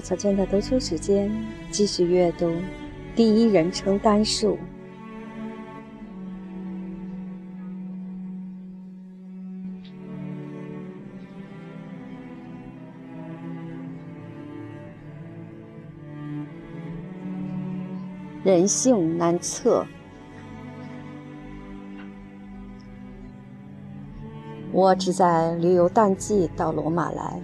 花草间的读书时间，继续阅读第一人称单数。人性难测。我只在旅游淡季到罗马来。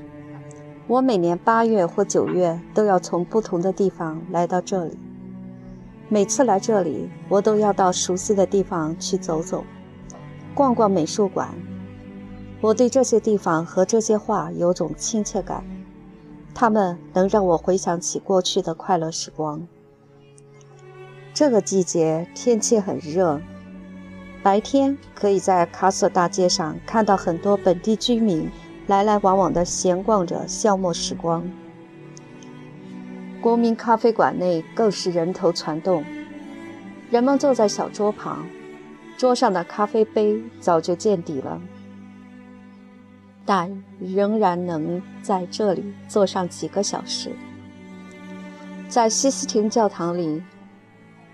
我每年八月或九月都要从不同的地方来到这里。每次来这里，我都要到熟悉的地方去走走，逛逛美术馆。我对这些地方和这些画有种亲切感，它们能让我回想起过去的快乐时光。这个季节天气很热。白天可以在卡索大街上看到很多本地居民来来往往的闲逛着，消磨时光。国民咖啡馆内更是人头攒动，人们坐在小桌旁，桌上的咖啡杯早就见底了，但仍然能在这里坐上几个小时。在西斯廷教堂里，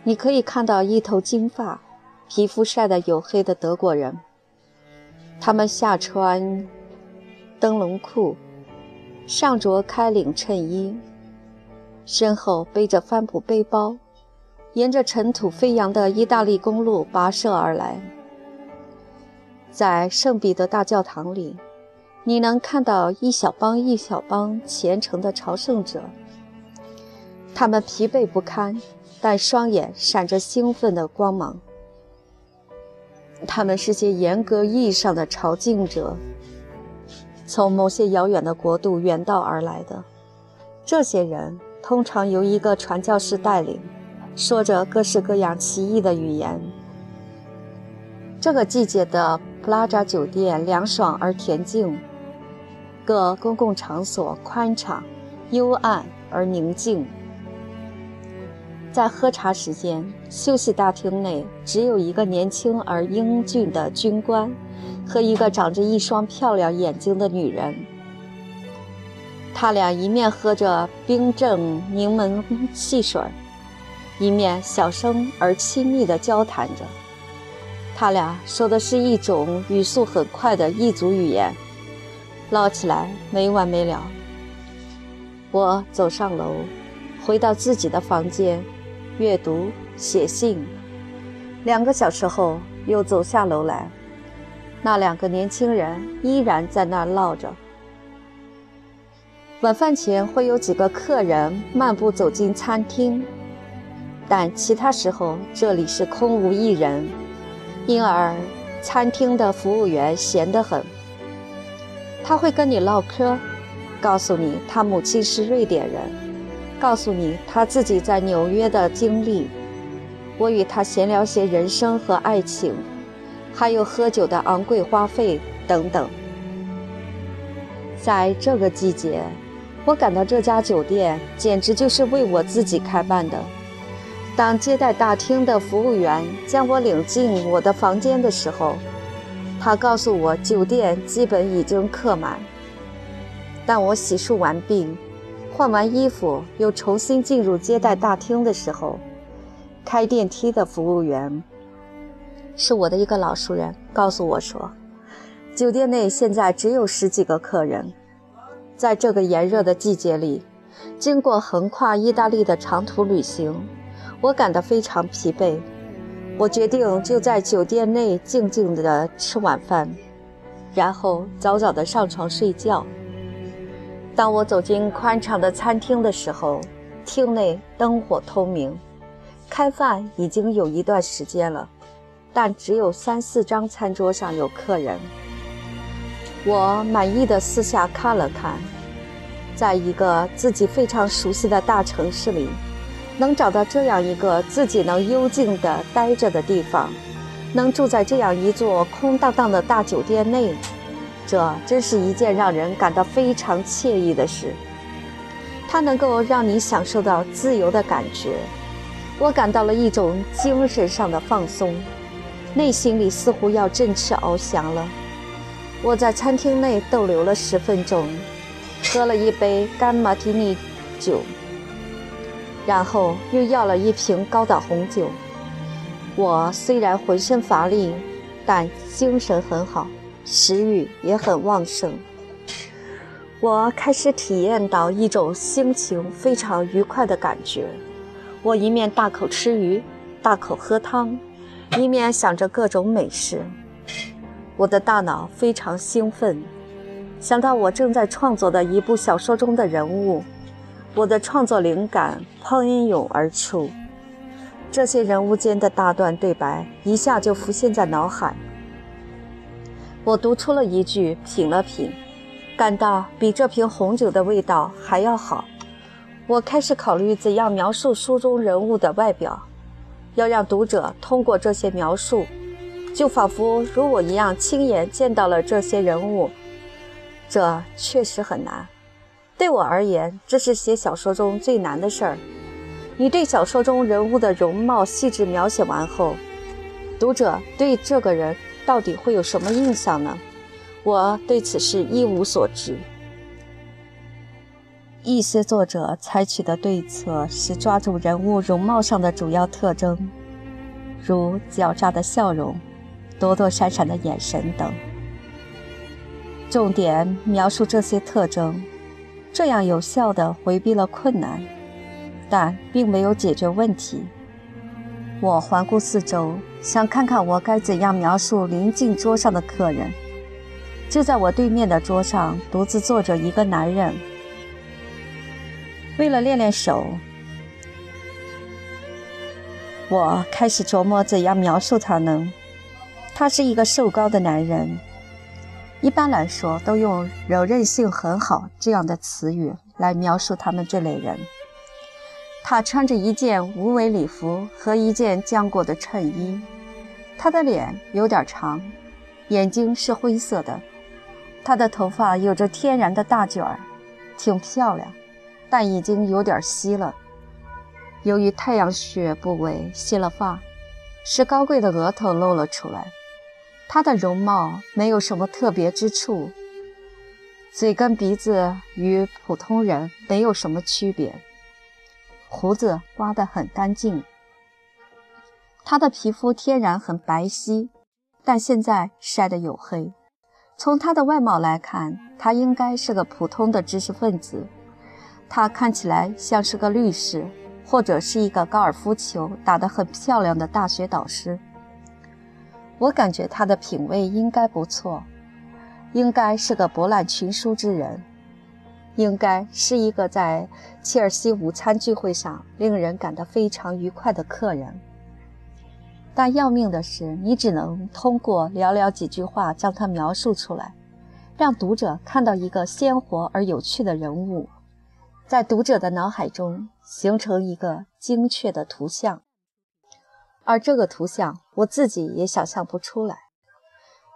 你可以看到一头金发。皮肤晒得黝黑的德国人，他们下穿灯笼裤，上着开领衬衣，身后背着帆布背包，沿着尘土飞扬的意大利公路跋涉而来。在圣彼得大教堂里，你能看到一小帮一小帮虔诚的朝圣者，他们疲惫不堪，但双眼闪着兴奋的光芒。他们是些严格意义上的朝觐者，从某些遥远的国度远道而来的。这些人通常由一个传教士带领，说着各式各样奇异的语言。这个季节的普拉扎酒店凉爽而恬静，各公共场所宽敞、幽暗而宁静。在喝茶时间，休息大厅内只有一个年轻而英俊的军官和一个长着一双漂亮眼睛的女人。他俩一面喝着冰镇柠檬汽水，一面小声而亲密地交谈着。他俩说的是一种语速很快的异族语言，唠起来没完没了。我走上楼，回到自己的房间。阅读、写信，两个小时后又走下楼来，那两个年轻人依然在那儿唠着。晚饭前会有几个客人漫步走进餐厅，但其他时候这里是空无一人，因而餐厅的服务员闲得很。他会跟你唠嗑，告诉你他母亲是瑞典人。告诉你他自己在纽约的经历，我与他闲聊些人生和爱情，还有喝酒的昂贵花费等等。在这个季节，我感到这家酒店简直就是为我自己开办的。当接待大厅的服务员将我领进我的房间的时候，他告诉我酒店基本已经客满。但我洗漱完毕。换完衣服，又重新进入接待大厅的时候，开电梯的服务员是我的一个老熟人，告诉我说，酒店内现在只有十几个客人。在这个炎热的季节里，经过横跨意大利的长途旅行，我感到非常疲惫。我决定就在酒店内静静地吃晚饭，然后早早地上床睡觉。当我走进宽敞的餐厅的时候，厅内灯火通明。开饭已经有一段时间了，但只有三四张餐桌上有客人。我满意的四下看了看，在一个自己非常熟悉的大城市里，能找到这样一个自己能幽静的待着的地方，能住在这样一座空荡荡的大酒店内。这真是一件让人感到非常惬意的事，它能够让你享受到自由的感觉。我感到了一种精神上的放松，内心里似乎要振翅翱翔了。我在餐厅内逗留了十分钟，喝了一杯干马提尼酒，然后又要了一瓶高岛红酒。我虽然浑身乏力，但精神很好，食欲也很旺盛。我开始体验到一种心情非常愉快的感觉。我一面大口吃鱼，大口喝汤，一面想着各种美食。我的大脑非常兴奋，想到我正在创作的一部小说中的人物，我的创作灵感喷涌而出。这些人物间的大段对白一下就浮现在脑海。我读出了一句，品了品。感到比这瓶红酒的味道还要好，我开始考虑怎样描述书中人物的外表，要让读者通过这些描述，就仿佛如我一样亲眼见到了这些人物。这确实很难，对我而言，这是写小说中最难的事儿。你对小说中人物的容貌细致描写完后，读者对这个人到底会有什么印象呢？我对此事一无所知。一些作者采取的对策是抓住人物容貌上的主要特征，如狡诈的笑容、躲躲闪闪的眼神等，重点描述这些特征，这样有效地回避了困难，但并没有解决问题。我环顾四周，想看看我该怎样描述临近桌上的客人。就在我对面的桌上，独自坐着一个男人。为了练练手，我开始琢磨怎样描述他呢？他是一个瘦高的男人，一般来说都用“柔韧性很好”这样的词语来描述他们这类人。他穿着一件无尾礼服和一件浆果的衬衣，他的脸有点长，眼睛是灰色的。她的头发有着天然的大卷儿，挺漂亮，但已经有点稀了。由于太阳穴部位稀了发，使高贵的额头露了出来。她的容貌没有什么特别之处，嘴跟鼻子与普通人没有什么区别，胡子刮得很干净。他的皮肤天然很白皙，但现在晒得黝黑。从他的外貌来看，他应该是个普通的知识分子。他看起来像是个律师，或者是一个高尔夫球打得很漂亮的大学导师。我感觉他的品味应该不错，应该是个博览群书之人，应该是一个在切尔西午餐聚会上令人感到非常愉快的客人。但要命的是，你只能通过寥寥几句话将它描述出来，让读者看到一个鲜活而有趣的人物，在读者的脑海中形成一个精确的图像。而这个图像，我自己也想象不出来。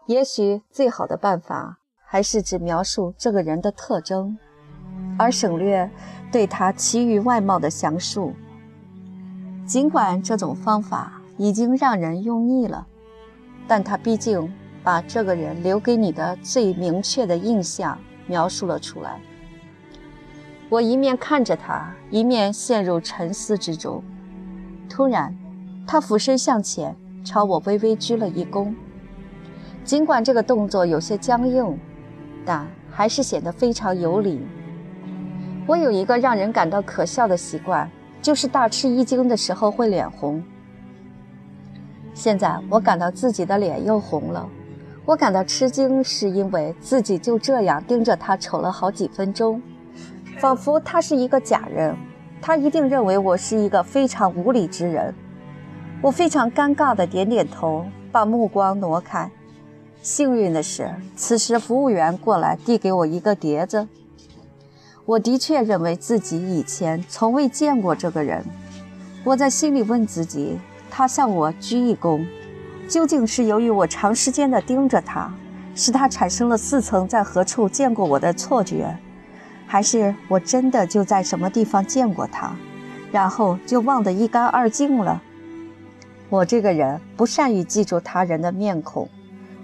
也许最好的办法还是只描述这个人的特征，而省略对他其余外貌的详述。尽管这种方法。已经让人用腻了，但他毕竟把这个人留给你的最明确的印象描述了出来。我一面看着他，一面陷入沉思之中。突然，他俯身向前，朝我微微鞠了一躬。尽管这个动作有些僵硬，但还是显得非常有礼。我有一个让人感到可笑的习惯，就是大吃一惊的时候会脸红。现在我感到自己的脸又红了，我感到吃惊，是因为自己就这样盯着他瞅了好几分钟，仿佛他是一个假人，他一定认为我是一个非常无理之人。我非常尴尬地点点头，把目光挪开。幸运的是，此时服务员过来递给我一个碟子。我的确认为自己以前从未见过这个人，我在心里问自己。他向我鞠一躬，究竟是由于我长时间的盯着他，使他产生了似曾在何处见过我的错觉，还是我真的就在什么地方见过他，然后就忘得一干二净了？我这个人不善于记住他人的面孔，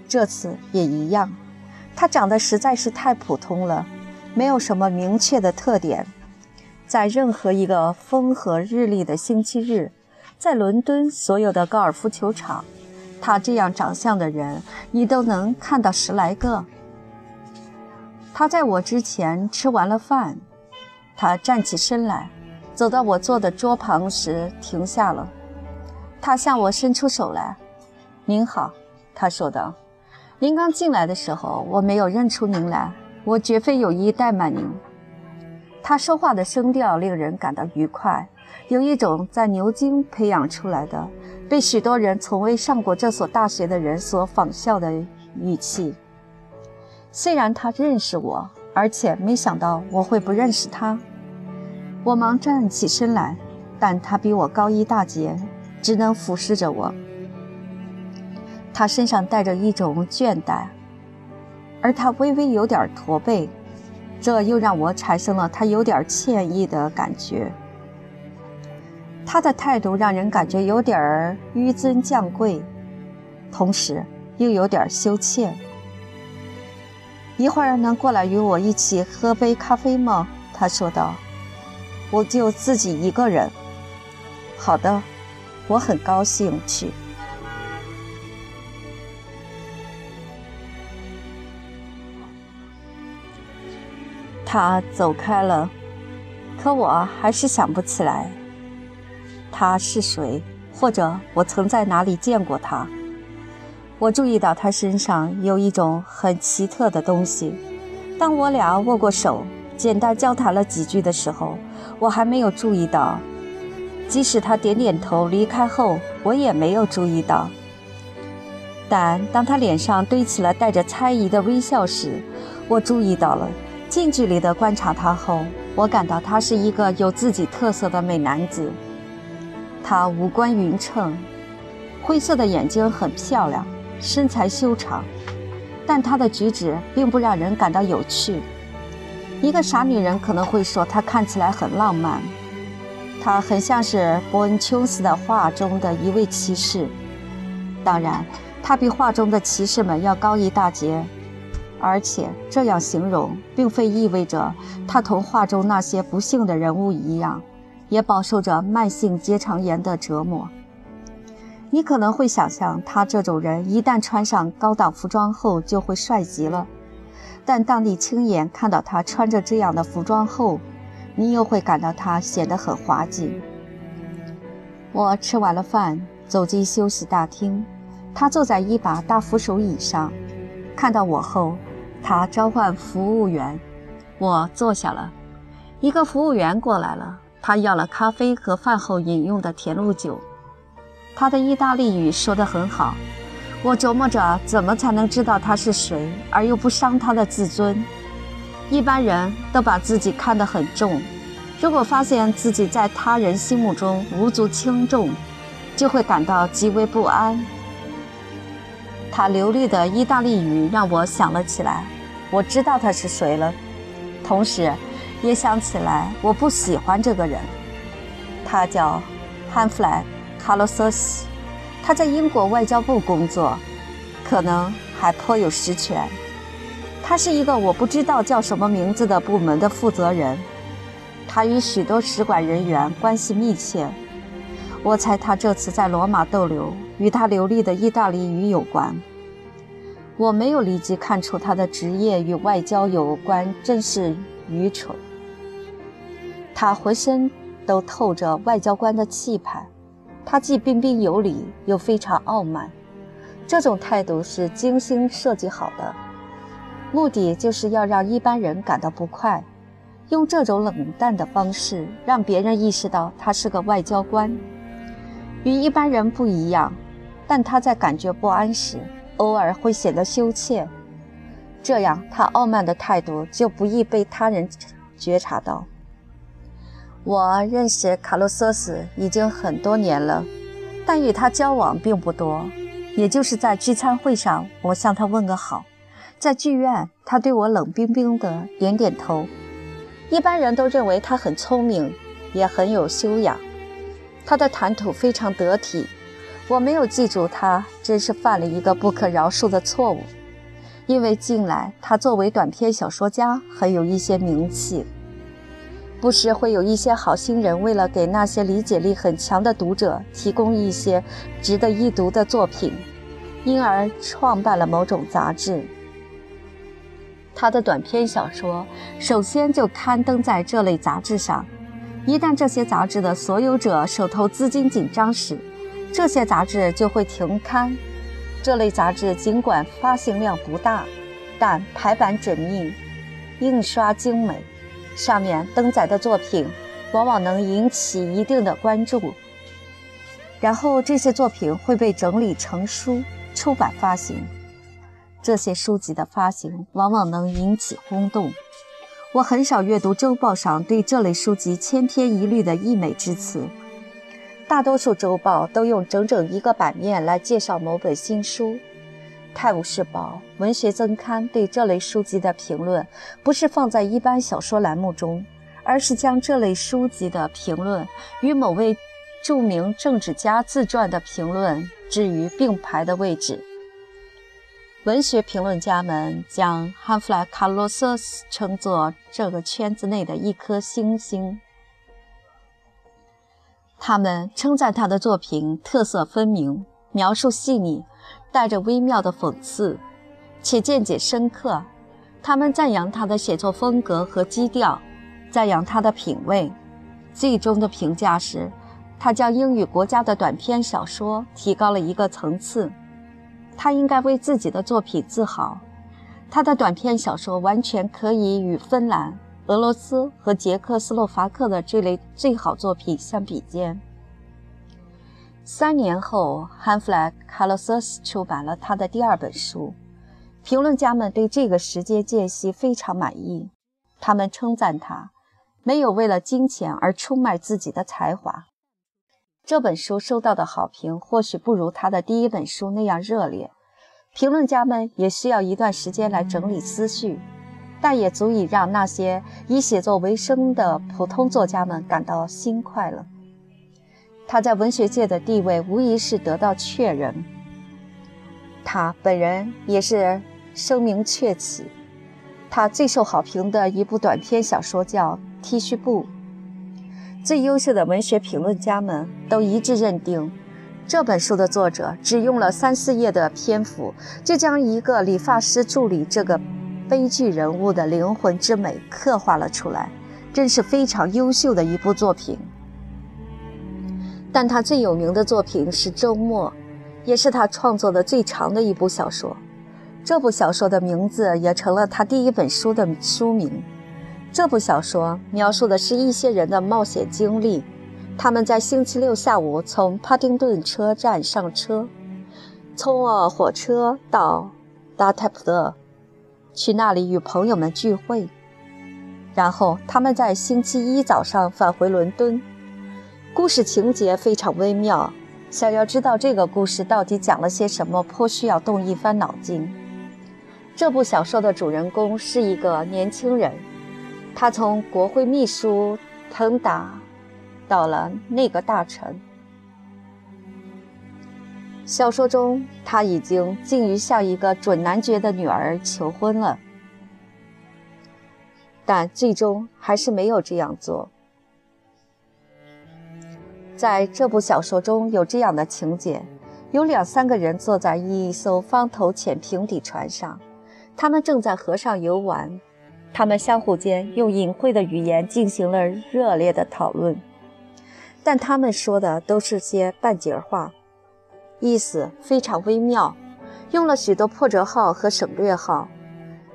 这次也一样。他长得实在是太普通了，没有什么明确的特点，在任何一个风和日丽的星期日，在伦敦所有的高尔夫球场，他这样长相的人，你都能看到十来个。他在我之前吃完了饭，他站起身来，走到我坐的桌旁时停下了。他向我伸出手来：“您好。”他说道：“您刚进来的时候，我没有认出您来，我绝非有意怠慢您。”他说话的声调令人感到愉快，有一种在牛津培养出来的、被许多人从未上过这所大学的人所仿效的语气。虽然他认识我，而且没想到我会不认识他，我忙站起身来，但他比我高一大截，只能俯视着我。他身上带着一种倦怠，而他微微有点驼背，这又让我产生了他有点歉意的感觉。他的态度让人感觉有点儿纡尊降贵，同时又有点羞怯。一会儿能过来与我一起喝杯咖啡吗？他说道。我就自己一个人。好的，我很高兴去。他走开了，可我还是想不起来他是谁，或者我曾在哪里见过他。我注意到他身上有一种很奇特的东西。当我俩握过手，简单交谈了几句的时候，我还没有注意到。即使他点点头离开后，我也没有注意到。但当他脸上堆起了带着猜疑的微笑时，我注意到了。近距离地观察他后，我感到他是一个有自己特色的美男子。他五官匀称，灰色的眼睛很漂亮，身材修长，但他的举止并不让人感到有趣。一个傻女人可能会说他看起来很浪漫。他很像是伯恩琼斯的画中的一位骑士，当然，他比画中的骑士们要高一大截。而且这样形容，并非意味着他同画中那些不幸的人物一样，也饱受着慢性结肠炎的折磨。你可能会想象，他这种人一旦穿上高档服装后就会帅极了。但当你亲眼看到他穿着这样的服装后，你又会感到他显得很滑稽。我吃完了饭，走进休息大厅，他坐在一把大扶手椅上，看到我后。他召唤服务员，我坐下了。一个服务员过来了，他要了咖啡和饭后饮用的甜露酒。他的意大利语说得很好。我琢磨着怎么才能知道他是谁，而又不伤他的自尊。一般人都把自己看得很重，如果发现自己在他人心目中无足轻重，就会感到极为不安。他流利的意大利语让我想了起来，我知道他是谁了，同时，也想起来我不喜欢这个人。他叫汉弗莱·卡洛瑟斯，他在英国外交部工作，可能还颇有实权。他是一个我不知道叫什么名字的部门的负责人，他与许多使馆人员关系密切。我猜他这次在罗马逗留。与他流利的意大利语有关。我没有立即看出他的职业与外交有关，真是愚蠢。他浑身都透着外交官的气派，他既彬彬有礼，又非常傲慢。这种态度是精心设计好的，目的就是要让一般人感到不快，用这种冷淡的方式让别人意识到他是个外交官。与一般人不一样。但他在感觉不安时，偶尔会显得羞怯，这样他傲慢的态度就不易被他人觉察到。我认识卡洛瑟斯已经很多年了，但与他交往并不多。也就是在聚餐会上，我向他问个好；在剧院，他对我冷冰冰的点点头。一般人都认为他很聪明，也很有修养，他的谈吐非常得体。我没有记住他，真是犯了一个不可饶恕的错误。因为近来他作为短篇小说家很有一些名气。不时会有一些好心人为了给那些理解力很强的读者提供一些值得一读的作品，因而创办了某种杂志。他的短篇小说首先就刊登在这类杂志上。一旦这些杂志的所有者手头资金紧张时，这些杂志就会停刊。这类杂志尽管发行量不大，但排版缜密，印刷精美，上面登载的作品往往能引起一定的关注。然后这些作品会被整理成书出版发行。这些书籍的发行往往能引起轰动。我很少阅读周报上对这类书籍千篇一律的溢美之词，大多数周报都用整整一个版面来介绍某本新书。《泰晤士报》文学增刊对这类书籍的评论，不是放在一般小说栏目中，而是将这类书籍的评论与某位著名政治家自传的评论置于并排的位置。文学评论家们将汉弗莱·卡洛瑟斯称作这个圈子内的一颗星星。他们称赞他的作品特色分明，描述细腻，带着微妙的讽刺，且见解深刻。他们赞扬他的写作风格和基调，赞扬他的品味。最终的评价是，他将英语国家的短篇小说提高了一个层次。他应该为自己的作品自豪。他的短篇小说完全可以与芬兰、俄罗斯和捷克斯洛伐克的这类最好作品相比肩。三年后，汉弗莱·卡洛瑟斯出版了他的第二本书。评论家们对这个时间间隙非常满意，他们称赞他没有为了金钱而出卖自己的才华。这本书收到的好评或许不如他的第一本书那样热烈，评论家们也需要一段时间来整理思绪，但也足以让那些以写作为生的普通作家们感到心快了。他在文学界的地位无疑是得到确认，他本人也是声名鹊起。他最受好评的一部短篇小说叫《剃须布》。最优秀的文学评论家们都一致认定，这本书的作者只用了三四页的篇幅，就将一个理发师助理这个悲剧人物的灵魂之美刻画了出来，真是非常优秀的一部作品。但他最有名的作品是《周末》，也是他创作的最长的一部小说。这部小说的名字也成了他第一本书的书名。这部小说描述的是一些人的冒险经历。他们在星期六下午从帕丁顿车站上车，从火车到达泰普勒，去那里与朋友们聚会。然后他们在星期一早上返回伦敦。故事情节非常微妙，想要知道这个故事到底讲了些什么，颇需要动一番脑筋。这部小说的主人公是一个年轻人。他从国会秘书腾达到了内阁大臣。小说中，他已经近于向一个准男爵的女儿求婚了，但最终还是没有这样做。在这部小说中有这样的情节：有两三个人坐在一艘方头浅平底船上，他们正在河上游玩。他们相互间用隐晦的语言进行了热烈的讨论，但他们说的都是些半截话，意思非常微妙，用了许多破折号和省略号。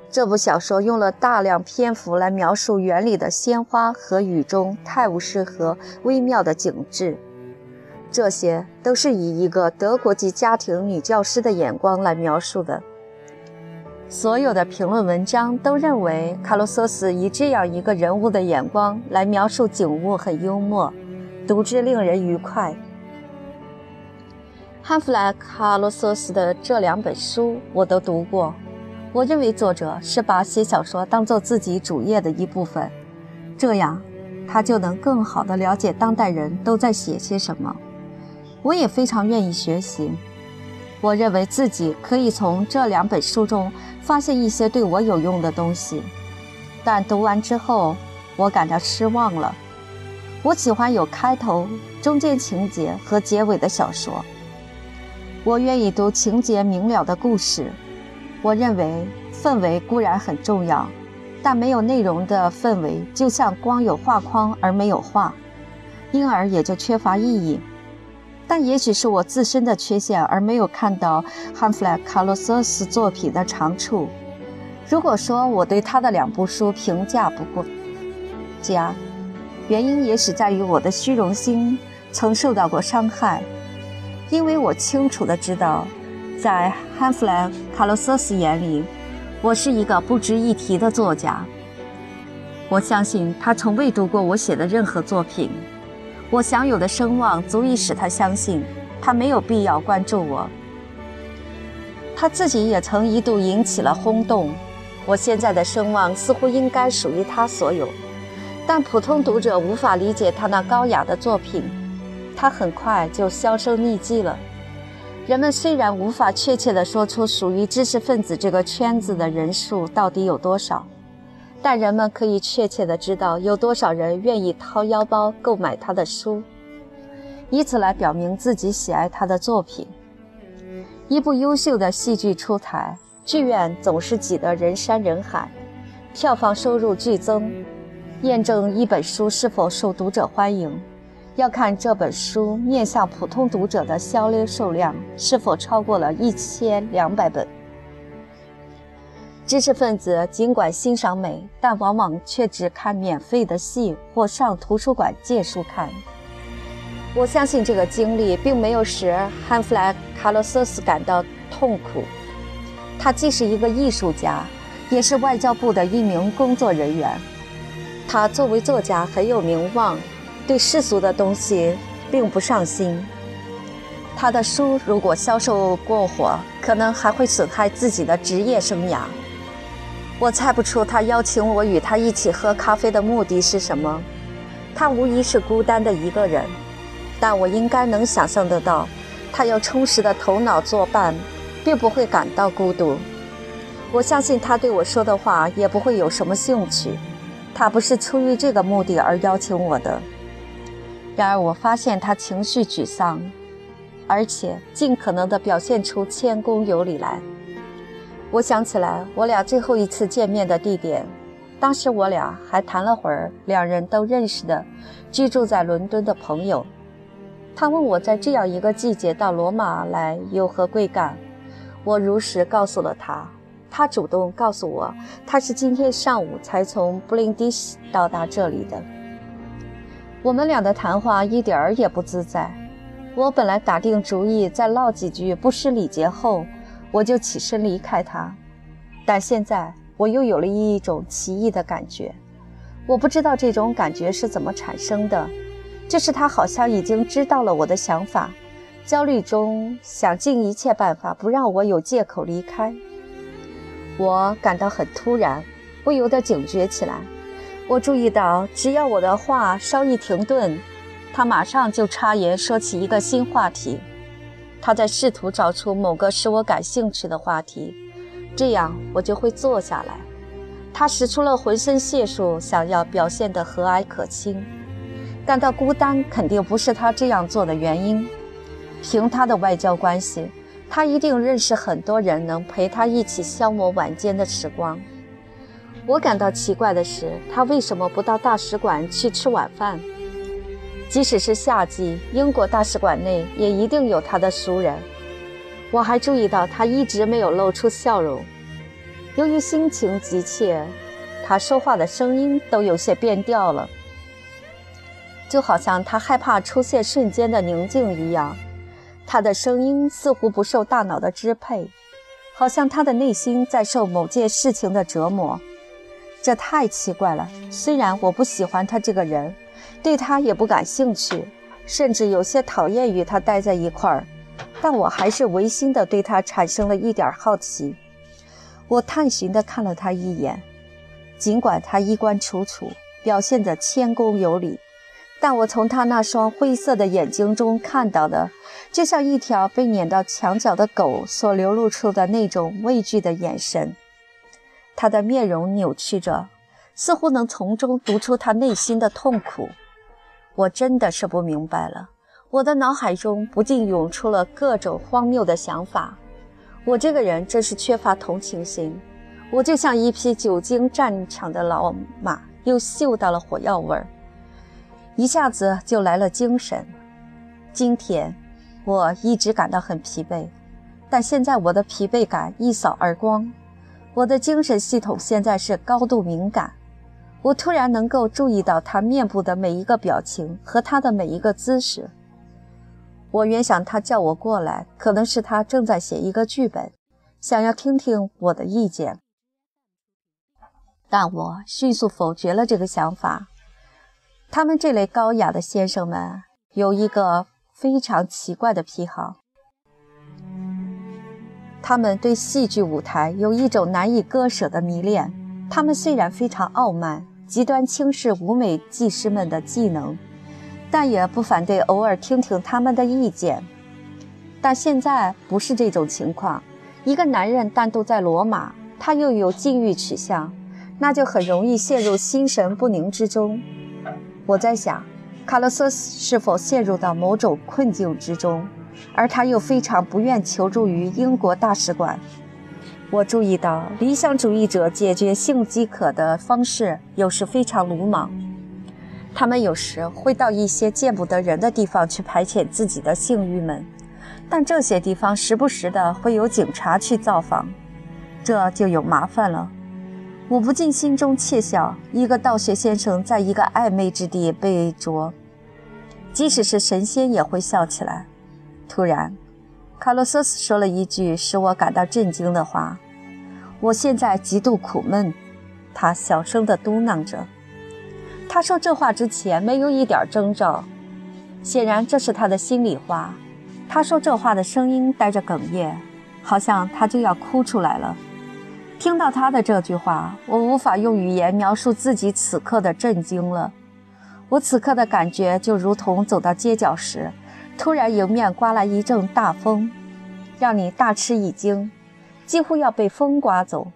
这部小说用了大量篇幅来描述园里的鲜花和雨中泰晤士河微妙的景致，这些都是以一个德国籍家庭女教师的眼光来描述的。所有的评论文章都认为，卡洛索斯以这样一个人物的眼光来描述景物很幽默，读之令人愉快。汉弗莱·卡洛索斯的这两本书我都读过，我认为作者是把写小说当做自己主业的一部分，这样他就能更好地了解当代人都在写些什么。我也非常愿意学习，我认为自己可以从这两本书中。发现一些对我有用的东西，但读完之后，我感到失望了。我喜欢有开头、中间情节和结尾的小说。我愿意读情节明了的故事。我认为氛围固然很重要，但没有内容的氛围就像光有画框而没有画，因而也就缺乏意义。但也许是我自身的缺陷，而没有看到汉弗莱·卡洛瑟斯作品的长处。如果说我对他的两部书评价不过佳，原因也许在于我的虚荣心曾受到过伤害，因为我清楚的知道，在汉弗莱·卡洛瑟斯眼里，我是一个不值一提的作家。我相信他从未读过我写的任何作品。我享有的声望足以使他相信，他没有必要关注我。他自己也曾一度引起了轰动。我现在的声望似乎应该属于他所有，但普通读者无法理解他那高雅的作品。他很快就销声匿迹了。人们虽然无法确切地说出属于知识分子这个圈子的人数到底有多少。但人们可以确切地知道有多少人愿意掏腰包购买他的书，以此来表明自己喜爱他的作品。一部优秀的戏剧出台，剧院总是挤得人山人海，票房收入剧增。验证一本书是否受读者欢迎，要看这本书面向普通读者的销售量是否超过了一千两百本。知识分子尽管欣赏美，但往往却只看免费的戏或上图书馆借书看。我相信这个经历并没有使汉弗莱·卡洛瑟斯感到痛苦。他既是一个艺术家，也是外交部的一名工作人员。他作为作家很有名望，对世俗的东西并不上心。他的书如果销售过火，可能还会损害自己的职业生涯。我猜不出他邀请我与他一起喝咖啡的目的是什么。他无疑是孤单的一个人，但我应该能想象得到，他有充实的头脑作伴，并不会感到孤独。我相信他对我说的话也不会有什么兴趣。他不是出于这个目的而邀请我的。然而我发现他情绪沮丧，而且尽可能地表现出谦恭有礼来。我想起来，我俩最后一次见面的地点。当时我俩还谈了会儿两人都认识的、居住在伦敦的朋友。他问我在这样一个季节到罗马来有何贵干，我如实告诉了他。他主动告诉我，他是今天上午才从布林迪西到达这里的。我们俩的谈话一点儿也不自在。我本来打定主意再唠几句不失礼节后。我就起身离开他，但现在我又有了一种奇异的感觉，我不知道这种感觉是怎么产生的，这是他好像已经知道了我的想法，焦虑中想尽一切办法不让我有借口离开。我感到很突然，不由得警觉起来。我注意到，只要我的话稍一停顿，他马上就插言说起一个新话题。他在试图找出某个使我感兴趣的话题，这样我就会坐下来。他使出了浑身解数，想要表现得和蔼可亲。感到孤单肯定不是他这样做的原因。凭他的外交关系，他一定认识很多人能陪他一起消磨晚间的时光。我感到奇怪的是，他为什么不到大使馆去吃晚饭？即使是夏季，英国大使馆内也一定有他的熟人。我还注意到他一直没有露出笑容。由于心情急切，他说话的声音都有些变调了，就好像他害怕出现瞬间的宁静一样。他的声音似乎不受大脑的支配，好像他的内心在受某件事情的折磨。这太奇怪了。虽然我不喜欢他这个人。对他也不感兴趣，甚至有些讨厌与他待在一块儿，但我还是违心的对他产生了一点好奇。我探寻的看了他一眼，尽管他衣冠楚楚，表现得谦恭有礼，但我从他那双灰色的眼睛中看到的，就像一条被撵到墙角的狗所流露出的那种畏惧的眼神。他的面容扭曲着。似乎能从中读出他内心的痛苦。我真的是不明白了，我的脑海中不禁涌出了各种荒谬的想法。我这个人真是缺乏同情心，我就像一匹久经战场的老马，又嗅到了火药味儿，一下子就来了精神。今天我一直感到很疲惫，但现在我的疲惫感一扫而光，我的精神系统现在是高度敏感。我突然能够注意到他面部的每一个表情和他的每一个姿势。我原想他叫我过来，可能是他正在写一个剧本，想要听听我的意见。但我迅速否决了这个想法。他们这类高雅的先生们有一个非常奇怪的癖好，他们对戏剧舞台有一种难以割舍的迷恋。他们虽然非常傲慢。极端轻视舞美技师们的技能，但也不反对偶尔听听他们的意见。但现在不是这种情况。一个男人单独在罗马，他又有禁欲取向，那就很容易陷入心神不宁之中。我在想，卡洛斯是否陷入到某种困境之中，而他又非常不愿求助于英国大使馆。我注意到，理想主义者解决性饥渴的方式有时非常鲁莽。他们有时会到一些见不得人的地方去排遣自己的性欲们，但这些地方时不时的会有警察去造访，这就有麻烦了。我不禁心中窃笑：一个道学先生在一个暧昧之地被捉，即使是神仙也会笑起来。突然。卡洛斯说了一句使我感到震惊的话：“我现在极度苦闷。”他小声地嘟囔着。他说这话之前没有一点征兆，显然这是他的心里话。他说这话的声音带着哽咽，好像他就要哭出来了。听到他的这句话，我无法用语言描述自己此刻的震惊了。我此刻的感觉就如同走到街角时。突然迎面刮来一阵大风，让你大吃一惊，几乎要被风刮走。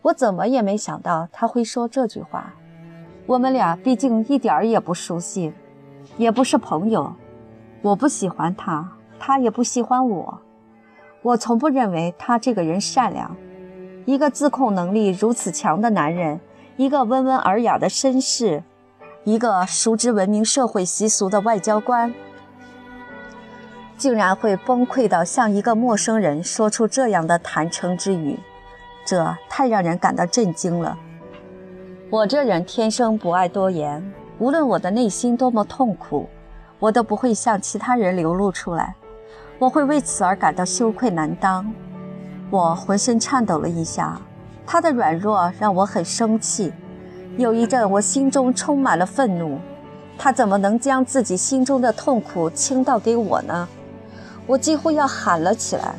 我怎么也没想到他会说这句话。我们俩毕竟一点儿也不熟悉，也不是朋友。我不喜欢他，他也不喜欢我。我从不认为他这个人善良。一个自控能力如此强的男人，一个温文尔雅的绅士，一个熟知文明社会习俗的外交官。竟然会崩溃到向一个陌生人说出这样的坦诚之语，这太让人感到震惊了。我这人天生不爱多言，无论我的内心多么痛苦，我都不会向其他人流露出来。我会为此而感到羞愧难当。我浑身颤抖了一下，他的软弱让我很生气。有一阵，我心中充满了愤怒。他怎么能将自己心中的痛苦倾倒给我呢？我几乎要喊了起来，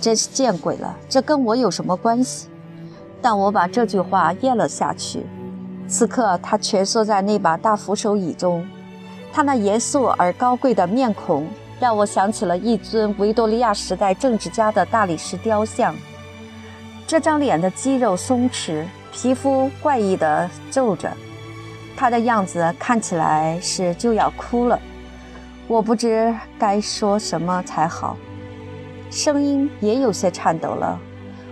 真是见鬼了！这跟我有什么关系？但我把这句话咽了下去。此刻，他蜷缩在那把大扶手椅中，他那严肃而高贵的面孔让我想起了一尊维多利亚时代政治家的大理石雕像。这张脸的肌肉松弛，皮肤怪异地皱着，他的样子看起来是就要哭了。我不知该说什么才好，声音也有些颤抖了。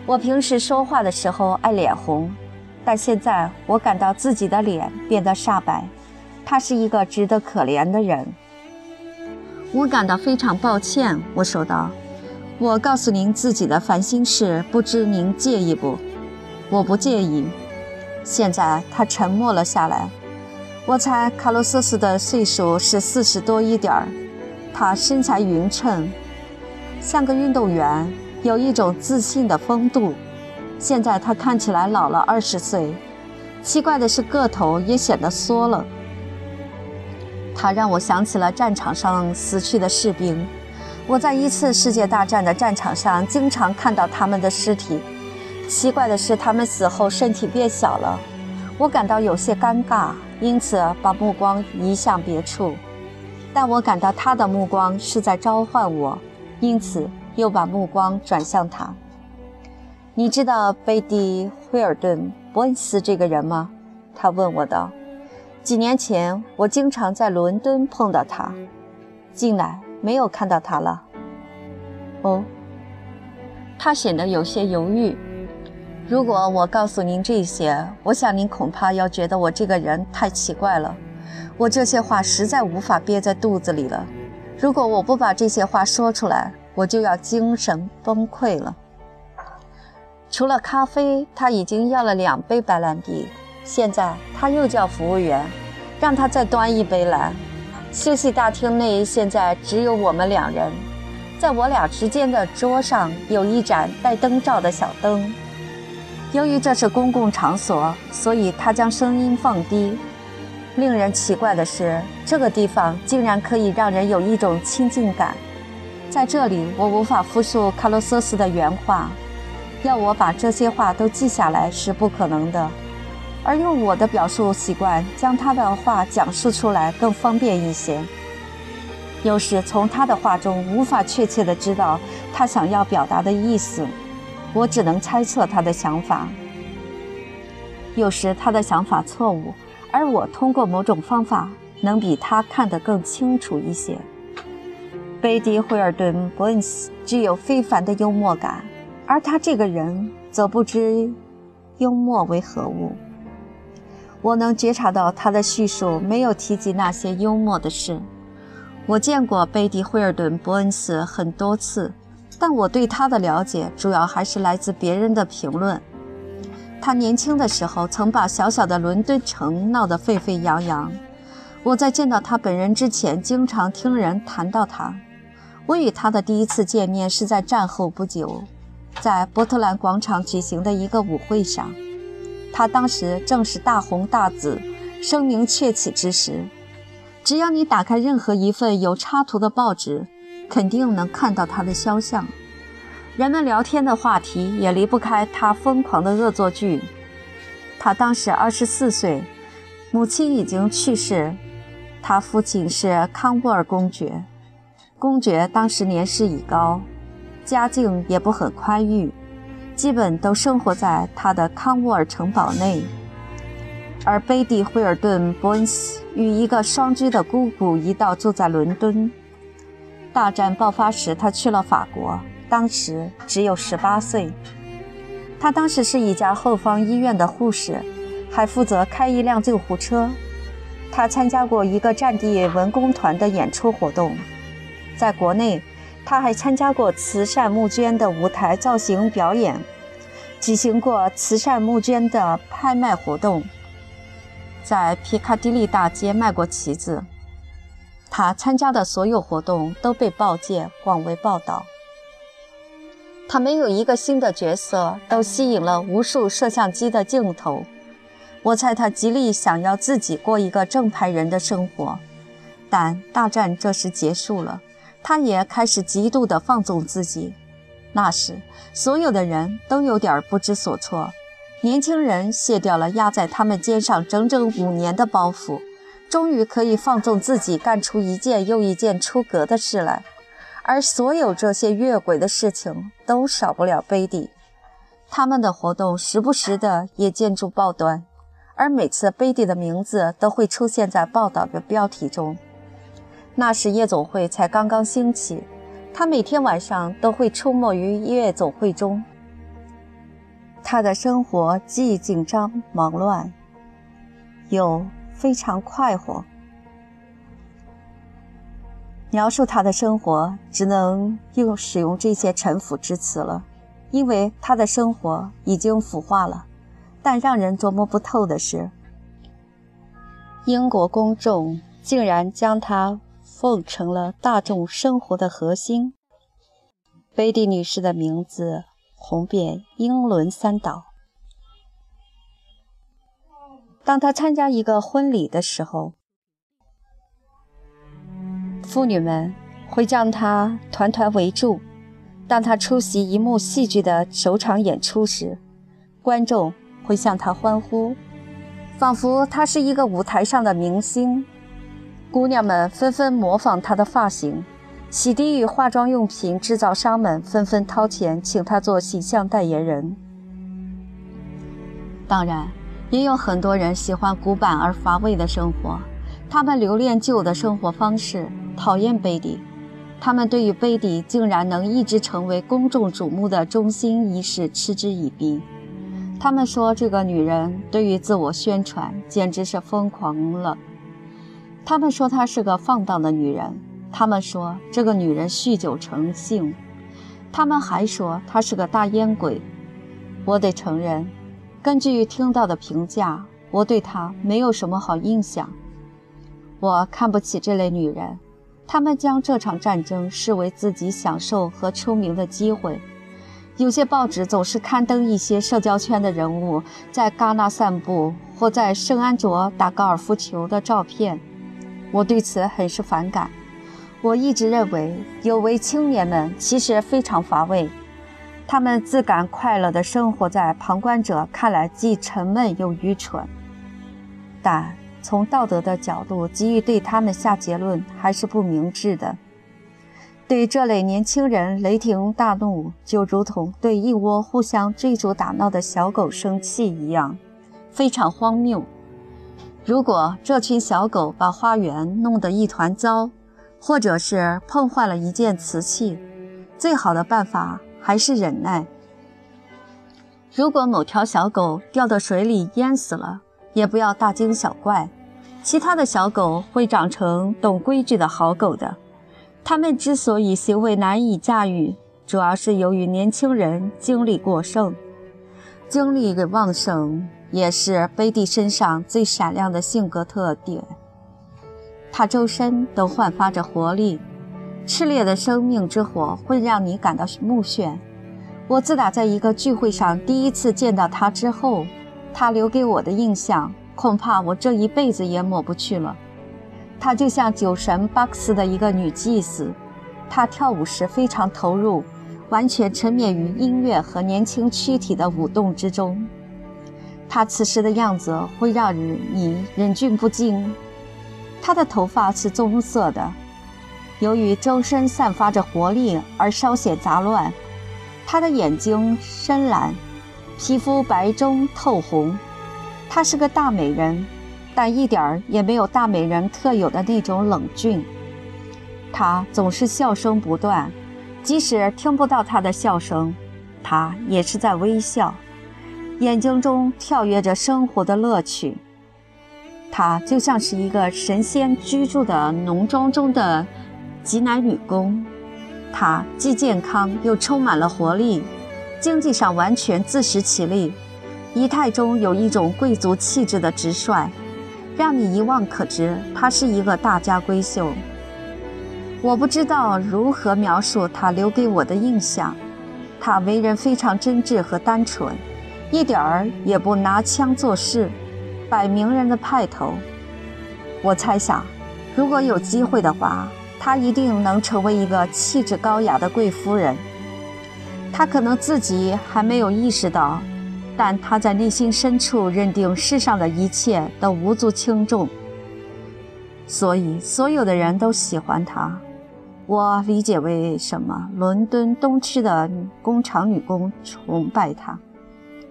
我平时说话的时候爱脸红，但现在我感到自己的脸变得煞白。他是一个值得可怜的人。我感到非常抱歉，我说道。我告诉您自己的烦心事，不知您介意不？我不介意。现在他沉默了下来。我猜卡洛瑟斯的岁数是四十多一点儿，他身材匀称，像个运动员，有一种自信的风度。现在他看起来老了二十岁，奇怪的是个头也显得缩了。他让我想起了战场上死去的士兵。我在一次世界大战的战场上经常看到他们的尸体。奇怪的是，他们死后身体变小了。我感到有些尴尬。因此，把目光移向别处，但我感到他的目光是在召唤我，因此又把目光转向他。你知道贝蒂·惠尔顿·伯恩斯这个人吗？他问我道。几年前，我经常在伦敦碰到他，近来没有看到他了。哦，他显得有些犹豫。如果我告诉您这些，我想您恐怕要觉得我这个人太奇怪了。我这些话实在无法憋在肚子里了。如果我不把这些话说出来，我就要精神崩溃了。除了咖啡，他已经要了两杯白兰地。现在他又叫服务员，让他再端一杯来。休息大厅内现在只有我们两人，在我俩之间的桌上有一盏带灯罩的小灯。由于这是公共场所，所以他将声音放低。令人奇怪的是，这个地方竟然可以让人有一种亲近感。在这里，我无法复述卡洛瑟斯的原话。要我把这些话都记下来是不可能的，而用我的表述习惯将他的话讲述出来更方便一些。有时从他的话中无法确切地知道他想要表达的意思，我只能猜测他的想法。有时他的想法错误，而我通过某种方法能比他看得更清楚一些。贝蒂·惠尔顿·伯恩斯具有非凡的幽默感。而他这个人则不知幽默为何物。我能觉察到他的叙述没有提及那些幽默的事。我见过贝蒂·惠尔顿·伯恩斯很多次，但我对他的了解主要还是来自别人的评论。他年轻的时候曾把小小的伦敦城闹得沸沸扬扬。我在见到他本人之前，经常听人谈到他。我与他的第一次见面是在战后不久。在波特兰广场举行的一个舞会上，他当时正是大红大紫、声名鹊起之时。只要你打开任何一份有插图的报纸，肯定能看到他的肖像。人们聊天的话题也离不开他疯狂的恶作剧。他当时二十四岁，母亲已经去世，他父亲是康沃尔公爵。公爵当时年事已高。家境也不很宽裕，基本都生活在他的康沃尔城堡内。而贝蒂·惠尔顿·伯恩斯与一个双居的姑姑一道住在伦敦。大战爆发时，他去了法国，当时只有十八岁。他当时是一家后方医院的护士，还负责开一辆救护车。他参加过一个战地文工团的演出活动，在国内。他还参加过慈善募捐的舞台造型表演，举行过慈善募捐的拍卖活动，在皮卡迪利大街卖过旗子。他参加的所有活动都被报界广为报道。他没有一个新的角色都吸引了无数摄像机的镜头。我猜他极力想要自己过一个正派人的生活，但大战这时结束了。他也开始极度的放纵自己。那时，所有的人都有点不知所措。年轻人卸掉了压在他们肩上整整五年的包袱，终于可以放纵自己，干出一件又一件出格的事来。而所有这些越轨的事情，都少不了贝蒂。他们的活动时不时的也见诸报端，而每次贝蒂的名字都会出现在报道的标题中。那时夜总会才刚刚兴起，他每天晚上都会出没于夜总会中。他的生活既紧张忙乱，又非常快活。描述他的生活，只能用使用这些陈腐之词了，因为他的生活已经腐化了。但让人琢磨不透的是，英国公众竟然将他。奉成了大众生活的核心。贝蒂女士的名字红遍英伦三岛。当她参加一个婚礼的时候，妇女们会将她团团围住；当她出席一幕戏剧的首场演出时，观众会向她欢呼，仿佛她是一个舞台上的明星。姑娘们纷纷模仿她的发型，洗涤与化妆用品制造商们纷纷掏钱请她做形象代言人。当然，也有很多人喜欢古板而乏味的生活，他们留恋旧的生活方式，讨厌贝蒂。他们对于贝蒂竟然能一直成为公众瞩目的中心一事嗤之以鼻。他们说这个女人对于自我宣传简直是疯狂了。他们说她是个放荡的女人。他们说这个女人酗酒成性。他们还说她是个大烟鬼。我得承认，根据听到的评价，我对她没有什么好印象。我看不起这类女人。她们将这场战争视为自己享受和出名的机会。有些报纸总是刊登一些社交圈的人物在戛纳散步或在圣安卓打高尔夫球的照片，我对此很是反感。我一直认为有为青年们其实非常乏味，他们自感快乐地生活在旁观者看来既沉闷又愚蠢，但。从道德的角度，急于对他们下结论还是不明智的。对这类年轻人雷霆大怒，就如同对一窝互相追逐打闹的小狗生气一样，非常荒谬。如果这群小狗把花园弄得一团糟，或者是碰坏了一件瓷器，最好的办法还是忍耐。如果某条小狗掉到水里淹死了，也不要大惊小怪，其他的小狗会长成懂规矩的好狗的。它们之所以行为难以驾驭，主要是由于年轻人精力过剩。精力的旺盛也是贝蒂身上最闪亮的性格特点。他周身都焕发着活力，炽烈的生命之火会让你感到目眩。我自打在一个聚会上第一次见到他之后。她留给我的印象，恐怕我这一辈子也抹不去了。她就像酒神巴克斯的一个女祭司，她跳舞时非常投入，完全沉湎于音乐和年轻躯体的舞动之中。她此时的样子会让人你忍俊不禁。她的头发是棕色的，由于周身散发着活力而稍显杂乱。她的眼睛深蓝。皮肤白中透红，她是个大美人，但一点儿也没有大美人特有的那种冷峻。她总是笑声不断，即使听不到她的笑声，她也是在微笑，眼睛中跳跃着生活的乐趣。她就像是一个神仙居住的农庄中的挤奶女工，她既健康又充满了活力。经济上完全自食其力，仪态中有一种贵族气质的直率，让你一望可知他是一个大家闺秀。我不知道如何描述他留给我的印象。他为人非常真挚和单纯，一点儿也不拿腔作势，摆名人的派头。我猜想，如果有机会的话，她一定能成为一个气质高雅的贵夫人。她可能自己还没有意识到，但她在内心深处认定世上的一切都无足轻重，所以所有的人都喜欢他。我理解为什么伦敦东区的工厂女工崇拜他，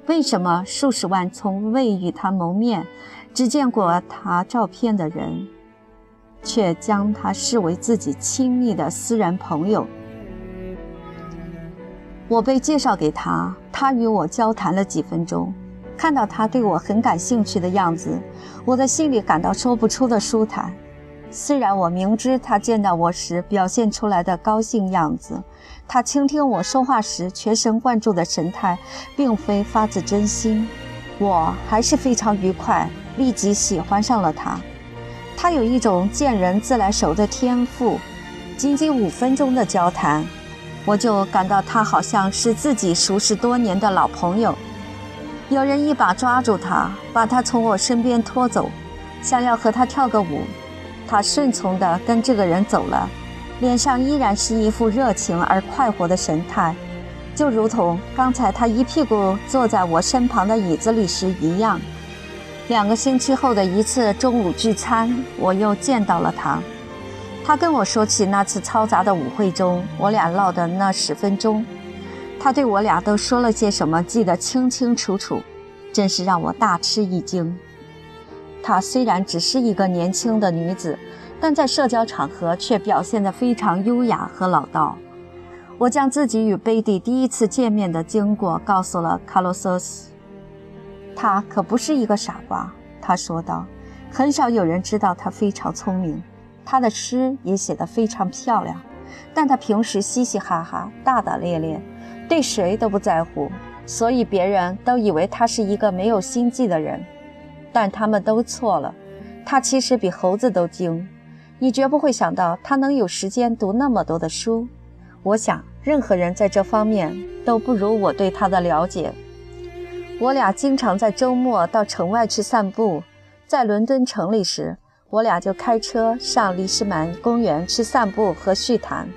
为什么数十万从未与他谋面、只见过他照片的人，却将他视为自己亲密的私人朋友。我被介绍给他，他与我交谈了几分钟。看到他对我很感兴趣的样子，我的心里感到说不出的舒坦。虽然我明知他见到我时表现出来的高兴样子，他倾听我说话时全神贯注的神态，并非发自真心，我还是非常愉快，立即喜欢上了他。他有一种见人自来熟的天赋。仅仅五分钟的交谈。我就感到他好像是自己熟识多年的老朋友。有人一把抓住他，把他从我身边拖走，想要和他跳个舞。他顺从地跟这个人走了，脸上依然是一副热情而快活的神态，就如同刚才他一屁股坐在我身旁的椅子里时一样。两个星期后的一次中午聚餐，我又见到了他。他跟我说起那次嘈杂的舞会中，我俩唠的那十分钟，他对我俩都说了些什么，记得清清楚楚。真是让我大吃一惊。她虽然只是一个年轻的女子，但在社交场合却表现得非常优雅和老道。我将自己与贝蒂第一次见面的经过告诉了卡洛斯。他可不是一个傻瓜，他说道。很少有人知道他非常聪明，他的诗也写得非常漂亮，但他平时嘻嘻哈哈、大大咧咧，对谁都不在乎，所以别人都以为他是一个没有心计的人。但他们都错了，他其实比猴子都精。你绝不会想到他能有时间读那么多的书。我想，任何人在这方面都不如我对他的了解。我俩经常在周末到城外去散步。在伦敦城里时，我俩就开车上利士满公园去散步和叙谈。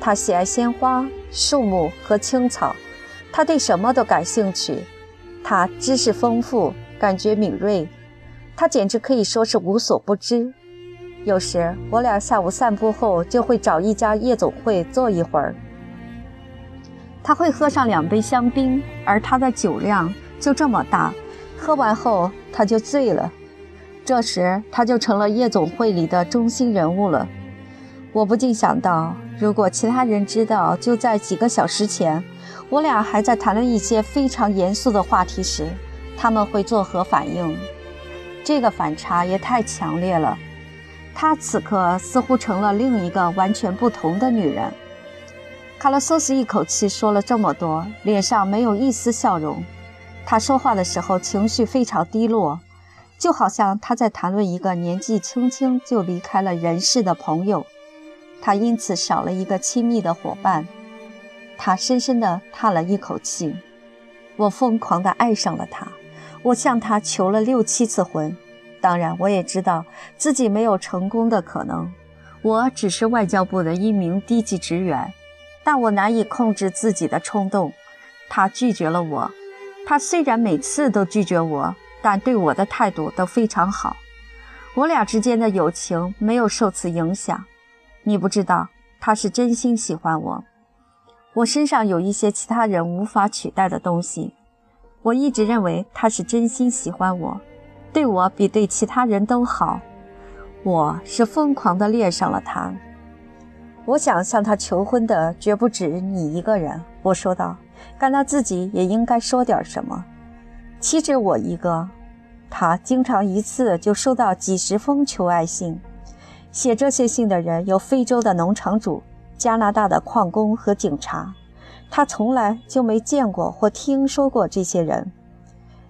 他喜爱鲜花、树木和青草，他对什么都感兴趣。他知识丰富，感觉敏锐，他简直可以说是无所不知。有时我俩下午散步后就会找一家夜总会坐一会儿。他会喝上两杯香槟，而他的酒量就这么大。喝完后，他就醉了。这时，他就成了夜总会里的中心人物了。我不禁想到，如果其他人知道，就在几个小时前，我俩还在谈论一些非常严肃的话题时，他们会作何反应？这个反差也太强烈了。他此刻似乎成了另一个完全不同的女人。卡洛索斯一口气说了这么多，脸上没有一丝笑容。他说话的时候情绪非常低落，就好像他在谈论一个年纪轻轻就离开了人世的朋友，他因此少了一个亲密的伙伴。他深深地叹了一口气。我疯狂地爱上了他，我向他求了六七次婚，当然我也知道自己没有成功的可能。我只是外交部的一名低级职员，但我难以控制自己的冲动。他拒绝了我。他虽然每次都拒绝我，但对我的态度都非常好。我俩之间的友情没有受此影响。你不知道，他是真心喜欢我。我身上有一些其他人无法取代的东西。我一直认为他是真心喜欢我，对我比对其他人都好。我是疯狂地恋上了他。我想向他求婚的绝不止你一个人。我说道。感到自己也应该说点什么。岂止我一个，他经常一次就收到几十封求爱信。写这些信的人有非洲的农场主、加拿大的矿工和警察。他从来就没见过或听说过这些人。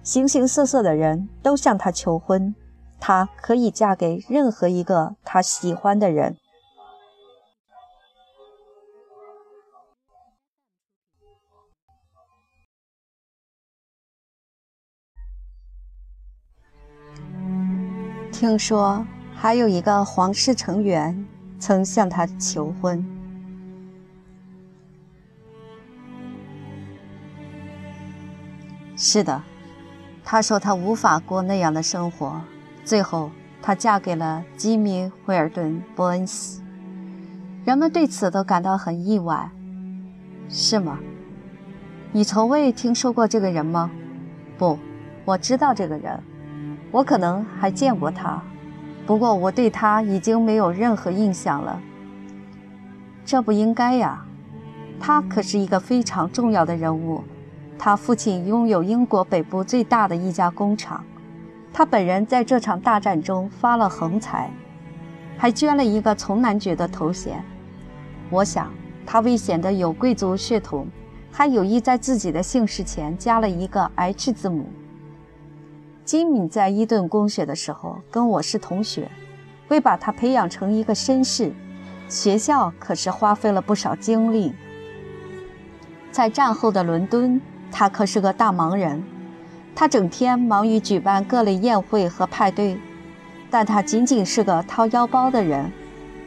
形形色色的人都向他求婚，他可以嫁给任何一个他喜欢的人。听说还有一个皇室成员曾向他求婚。是的，他说他无法过那样的生活。最后，她嫁给了吉米·惠尔顿·伯恩斯。人们对此都感到很意外，是吗？你从未听说过这个人吗？不，我知道这个人。我可能还见过他，不过我对他已经没有任何印象了。这不应该呀，他可是一个非常重要的人物。他父亲拥有英国北部最大的一家工厂，他本人在这场大战中发了横财，还捐了一个从男爵的头衔。我想，他为显得有贵族血统，还有意在自己的姓氏前加了一个 H 字母。金敏在伊顿公学的时候跟我是同学，为把他培养成一个绅士，学校可是花费了不少精力。在战后的伦敦，他可是个大忙人，他整天忙于举办各类宴会和派对，但他仅仅是个掏腰包的人，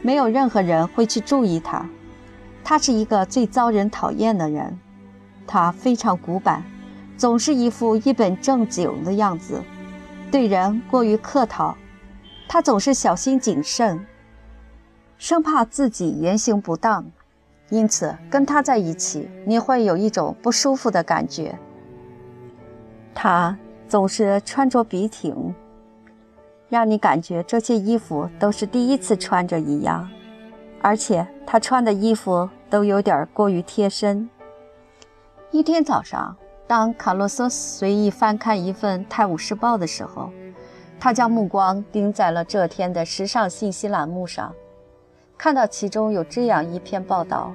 没有任何人会去注意他。他是一个最遭人讨厌的人，他非常古板。总是一副一本正经的样子，对人过于客套。他总是小心谨慎，生怕自己言行不当，因此跟他在一起，你会有一种不舒服的感觉。他总是穿着笔挺，让你感觉这些衣服都是第一次穿着一样，而且他穿的衣服都有点过于贴身。一天早上，当卡洛斯随意翻看一份《泰晤士报》的时候，他将目光盯在了这天的时尚信息栏目上，看到其中有这样一篇报道，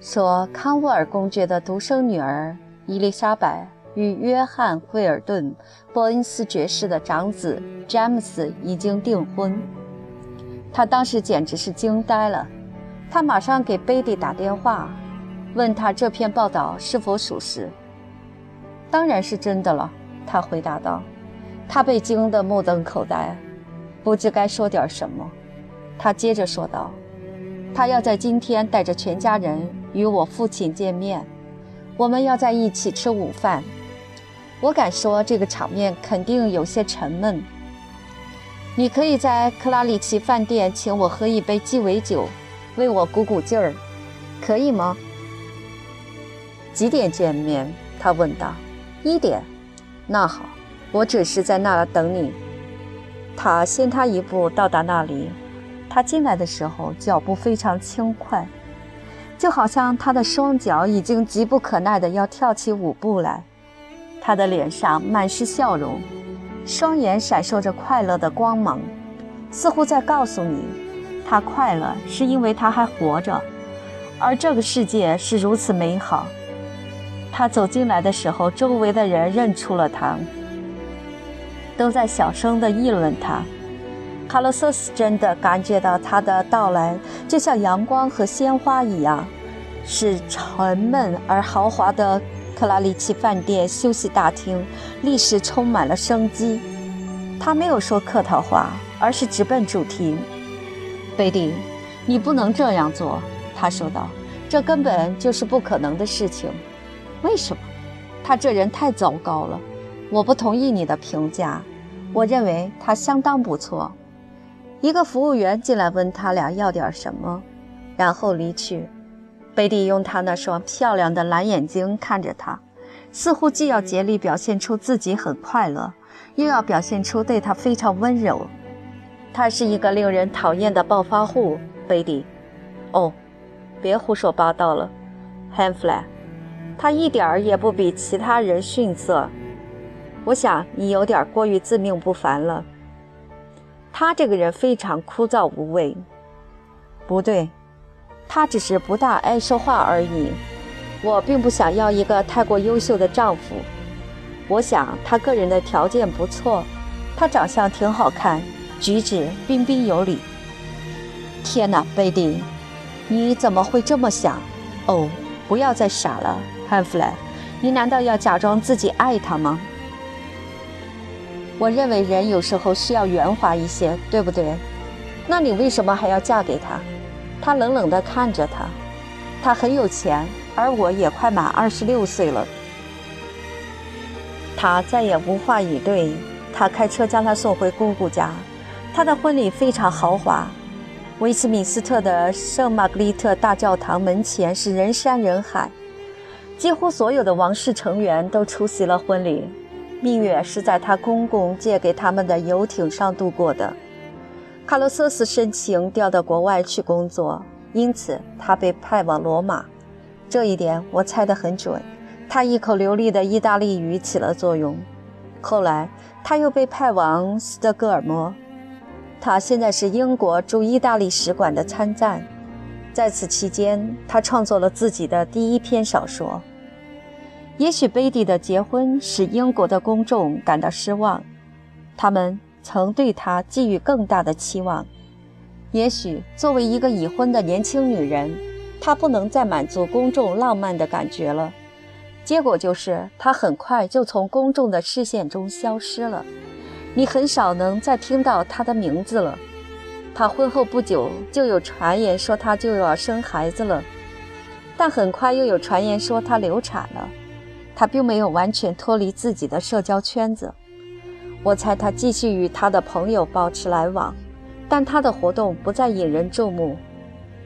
说康沃尔公爵的独生女儿伊丽莎白与约翰·惠尔顿·波恩斯爵士的长子詹姆斯已经订婚。他当时简直是惊呆了，他马上给贝蒂打电话。问他这篇报道是否属实？当然是真的了，他回答道。他被惊得目瞪口呆，不知该说点什么。他接着说道：“他要在今天带着全家人与我父亲见面，我们要在一起吃午饭。我敢说，这个场面肯定有些沉闷。你可以在克拉里奇饭店请我喝一杯鸡尾酒，为我鼓鼓劲儿，可以吗？”几点见面？他问道。一点。那好，我准时在那儿等你。他先他一步到达那里。他进来的时候脚步非常轻快，就好像他的双脚已经急不可耐地要跳起舞步来。他的脸上满是笑容，双眼闪烁着快乐的光芒，似乎在告诉你，他快乐是因为他还活着，而这个世界是如此美好。他走进来的时候，周围的人认出了他，都在小声地议论他。卡洛斯真的感觉到他的到来，就像阳光和鲜花一样，使沉闷而豪华的克拉里奇饭店休息大厅立时充满了生机。他没有说客套话，而是直奔主题。贝蒂，你不能这样做，他说道，这根本就是不可能的事情。为什么？他这人太糟糕了。我不同意你的评价。我认为他相当不错。一个服务员进来问他俩要点什么，然后离去。贝蒂用他那双漂亮的蓝眼睛看着他，似乎既要竭力表现出自己很快乐，又要表现出对他非常温柔。他是一个令人讨厌的暴发户，贝蒂。哦，别胡说八道了 h a n f l y 他一点儿也不比其他人逊色，我想你有点过于自命不凡了。他这个人非常枯燥无味。不对，他只是不大爱说话而已。我并不想要一个太过优秀的丈夫。我想他个人的条件不错，他长相挺好看，举止彬彬有礼。天哪，贝蒂，你怎么会这么想？哦，不要再傻了。汉弗莱，你难道要假装自己爱他吗？我认为人有时候需要圆滑一些，对不对？那你为什么还要嫁给他？他冷冷地看着他。他很有钱，而我也快满二十六岁了。他再也无话以对。他开车将他送回姑姑家。他的婚礼非常豪华。威斯敏斯特的圣玛格丽特大教堂门前是人山人海。几乎所有的王室成员都出席了婚礼。蜜月是在他公公借给他们的游艇上度过的。卡洛瑟斯申请调到国外去工作，因此他被派往罗马。这一点我猜得很准。他一口流利的意大利语起了作用。后来他又被派往斯德哥尔摩。他现在是英国驻意大利使馆的参赞。在此期间，他创作了自己的第一篇小说。也许贝蒂的结婚使英国的公众感到失望，他们曾对她寄予更大的期望。也许作为一个已婚的年轻女人，她不能再满足公众浪漫的感觉了。结果就是，她很快就从公众的视线中消失了。你很少能再听到她的名字了。她婚后不久就有传言说她就要生孩子了，但很快又有传言说她流产了。他并没有完全脱离自己的社交圈子，我猜他继续与他的朋友保持来往，但他的活动不再引人注目。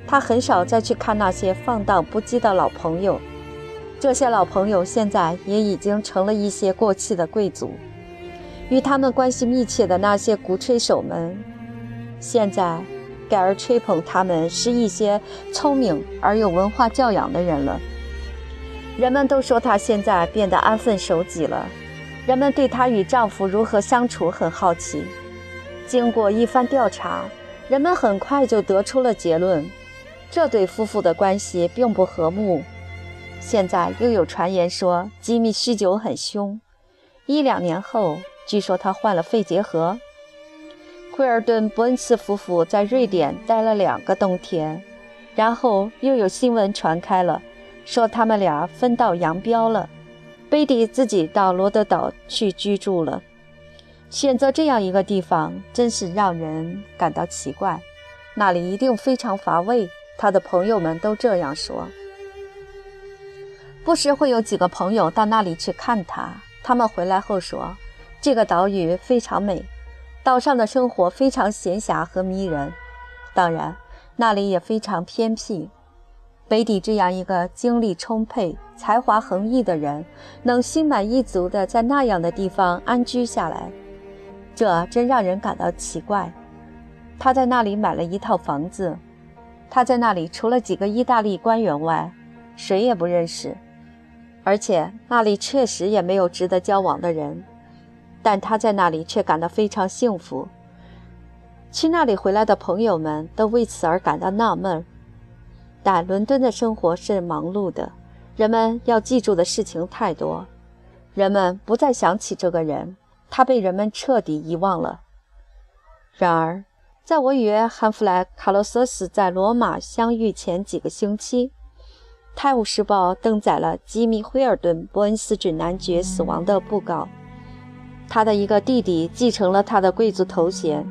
他很少再去看那些放荡不羁的老朋友。这些老朋友现在也已经成了一些过气的贵族，与他们关系密切的那些鼓吹手们，现在改而吹捧他们是一些聪明而有文化教养的人了。人们都说她现在变得安分守己了，人们对她与丈夫如何相处很好奇。经过一番调查，人们很快就得出了结论：这对夫妇的关系并不和睦。现在又有传言说吉米酗酒很凶，一两年后，据说他患了肺结核。奎尔顿·伯恩斯夫妇在瑞典待了两个冬天，然后又有新闻传开了，说他们俩分道扬镳了。贝蒂自己到罗德岛去居住了。选择这样一个地方，真是让人感到奇怪。那里一定非常乏味，他的朋友们都这样说。不时会有几个朋友到那里去看他。他们回来后说，这个岛屿非常美，岛上的生活非常闲暇和迷人。当然，那里也非常偏僻。北底这样一个精力充沛、才华横溢的人，能心满意足地在那样的地方安居下来，这真让人感到奇怪。他在那里买了一套房子，他在那里除了几个意大利官员外，谁也不认识。而且那里确实也没有值得交往的人，但他在那里却感到非常幸福。去那里回来的朋友们都为此而感到纳闷。但伦敦的生活是忙碌的，人们要记住的事情太多，人们不再想起这个人，他被人们彻底遗忘了。然而，在我与汉弗莱·卡洛瑟斯在罗马相遇前几个星期，《泰晤士报》登载了吉米·惠尔顿·伯恩斯郡男爵死亡的布告。他的一个弟弟继承了他的贵族头衔，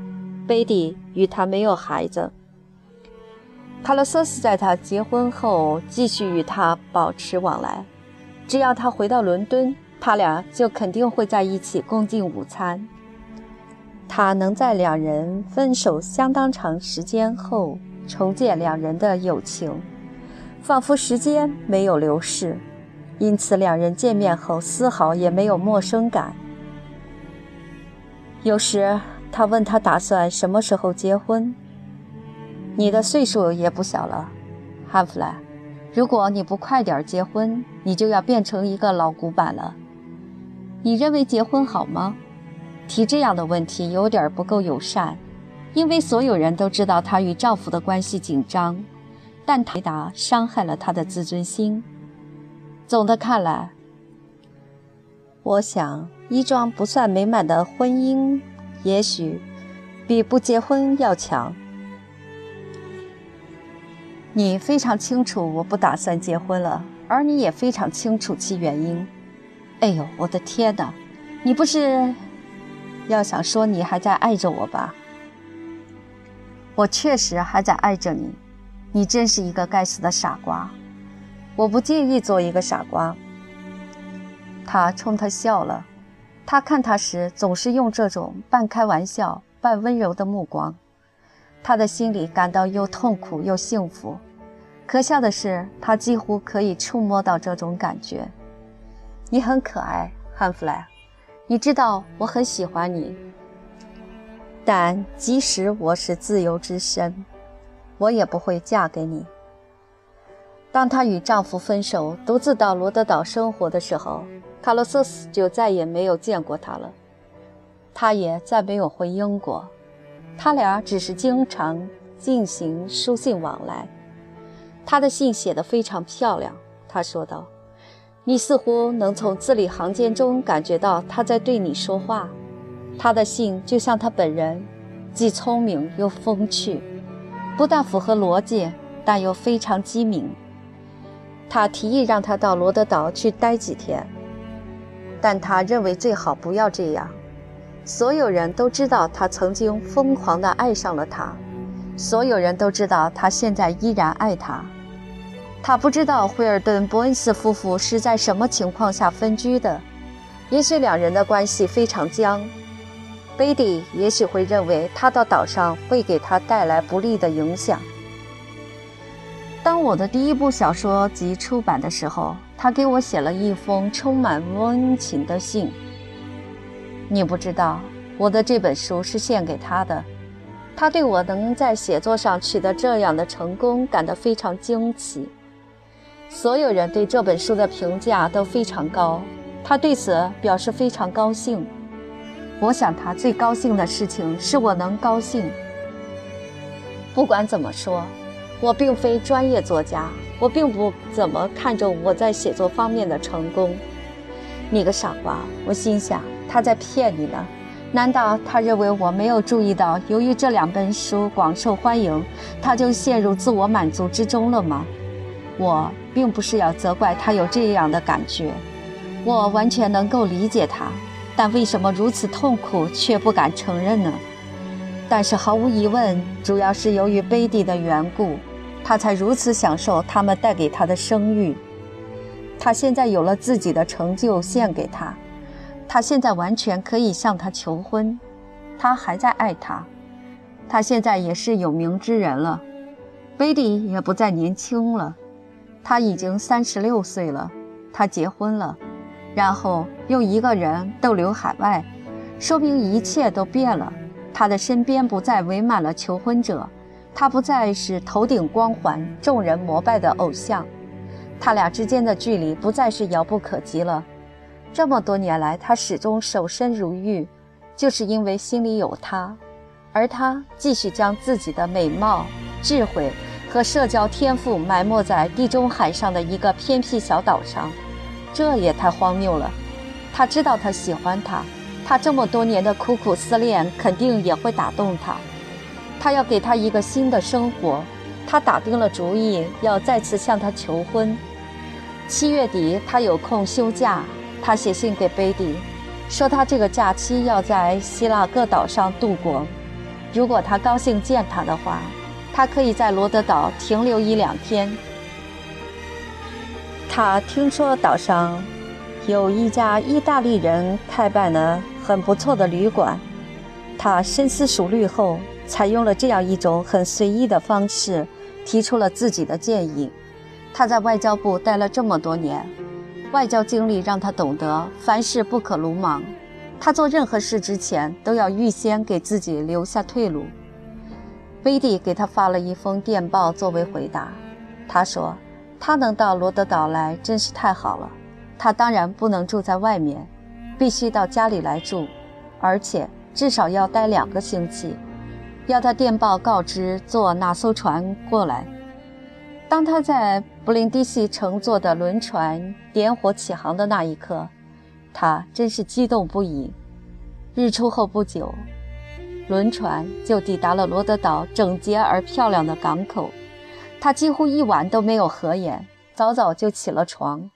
贝蒂与他没有孩子。卡洛瑟斯在他结婚后继续与他保持往来，只要他回到伦敦，他俩就肯定会在一起共进午餐。他能在两人分手相当长时间后重建两人的友情。仿佛时间没有流逝，因此两人见面后丝毫也没有陌生感。有时他问他打算什么时候结婚。你的岁数也不小了，汉弗莱。如果你不快点结婚，你就要变成一个老古板了。你认为结婚好吗？提这样的问题有点不够友善，因为所有人都知道她与丈夫的关系紧张。但回答伤害了她的自尊心。总的看来，我想，一桩不算美满的婚姻，也许比不结婚要强。你非常清楚我不打算结婚了，而你也非常清楚其原因。哎呦，我的天哪！你不是要想说你还在爱着我吧？我确实还在爱着你。你真是一个该死的傻瓜！我不介意做一个傻瓜。他冲他笑了，他看他时总是用这种半开玩笑、半温柔的目光。他的心里感到又痛苦又幸福。可笑的是，他几乎可以触摸到这种感觉。你很可爱，汉弗莱。你知道我很喜欢你，但即使我是自由之身。我也不会嫁给你。当她与丈夫分手，独自到罗德岛生活的时候，卡洛斯就再也没有见过她了。她也再没有回英国，他俩只是经常进行书信往来。他的信写得非常漂亮，他说道：“你似乎能从字里行间中感觉到他在对你说话。他的信就像他本人，既聪明又风趣。”不但符合逻辑，但又非常机敏。他提议让他到罗德岛去待几天，但他认为最好不要这样。所有人都知道他曾经疯狂地爱上了他，所有人都知道他现在依然爱他。他不知道惠尔顿·伯恩斯夫妇是在什么情况下分居的，也许两人的关系非常僵。贝蒂也许会认为他到岛上会给他带来不利的影响。当我的第一部小说集出版的时候，他给我写了一封充满温情的信。你不知道，我的这本书是献给他的。他对我能在写作上取得这样的成功感到非常惊奇。所有人对这本书的评价都非常高，他对此表示非常高兴。我想他最高兴的事情是我能高兴。不管怎么说。我并非专业作家，我并不怎么看重我在写作方面的成功。你个傻瓜！我心想，他在骗你呢。难道他认为我没有注意到，由于这两本书广受欢迎，他就陷入自我满足之中了吗？我并不是要责怪他有这样的感觉，我完全能够理解他，但为什么如此痛苦却不敢承认呢？但是毫无疑问，主要是由于贝蒂的缘故。他才如此享受他们带给他的声誉。他现在有了自己的成就献给他，他现在完全可以向他求婚。他还在爱他，他现在也是有名之人了。贝蒂也不再年轻了，他已经三十六岁了。他结婚了，然后又一个人逗留海外，说明一切都变了。他的身边不再围满了求婚者。他不再是头顶光环、众人膜拜的偶像，他俩之间的距离不再是遥不可及了。这么多年来，他始终守身如玉，就是因为心里有他。而他继续将自己的美貌、智慧和社交天赋埋没在地中海上的一个偏僻小岛上，这也太荒谬了。他知道他喜欢他，他这么多年的苦苦思念肯定也会打动他。他要给他一个新的生活，他打定了主意要再次向他求婚。七月底他有空休假，他写信给贝蒂，说他这个假期要在希腊各岛上度过。如果他高兴见他的话，他可以在罗德岛停留一两天。他听说岛上有一家意大利人开办的很不错的旅馆，他深思熟虑后。采用了这样一种很随意的方式，提出了自己的建议。他在外交部待了这么多年，外交经历让他懂得凡事不可鲁莽。他做任何事之前都要预先给自己留下退路。威蒂给他发了一封电报作为回答。他说：“他能到罗德岛来真是太好了。他当然不能住在外面，必须到家里来住，而且至少要待两个星期。”要他电报告知坐哪艘船过来。当他在布林迪西乘坐的轮船点火起航的那一刻，他真是激动不已。日出后不久，轮船就抵达了罗德岛整洁而漂亮的港口。他几乎一晚都没有合眼，早早就起了床，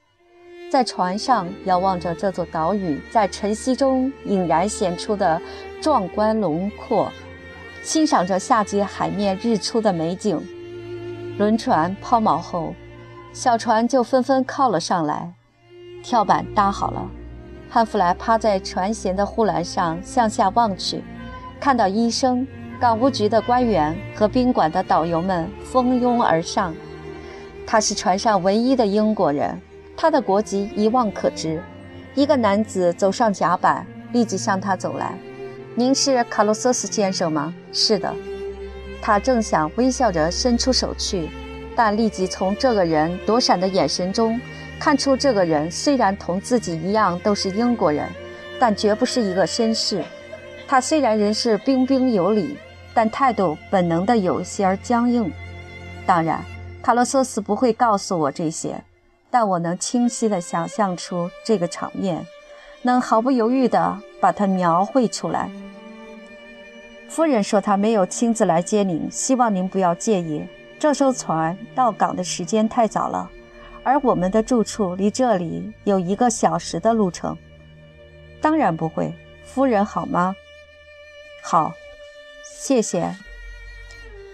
在船上遥望着这座岛屿在晨曦中隐然显出的壮观轮廓。欣赏着夏季海面日出的美景，轮船抛锚后，小船就纷纷靠了上来。跳板搭好了，汉弗莱趴在船舷的护栏上向下望去，看到医生、港务局的官员和宾馆的导游们蜂拥而上。他是船上唯一的英国人，他的国籍一望可知。一个男子走上甲板，立即向他走来。您是卡洛瑟斯先生吗？是的。他正想微笑着伸出手去，但立即从这个人躲闪的眼神中看出，这个人虽然同自己一样都是英国人，但绝不是一个绅士。他虽然人是彬彬有礼，但态度本能的有些儿僵硬。当然，卡洛瑟斯不会告诉我这些，但我能清晰地想象出这个场面，能毫不犹豫地把它描绘出来。夫人说：“她没有亲自来接您，希望您不要介意。这艘船到港的时间太早了，而我们的住处离这里有一个小时的路程。”“当然不会。”“夫人好吗？”“好，谢谢。”“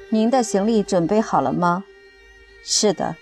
您的行李准备好了吗？”“是的。”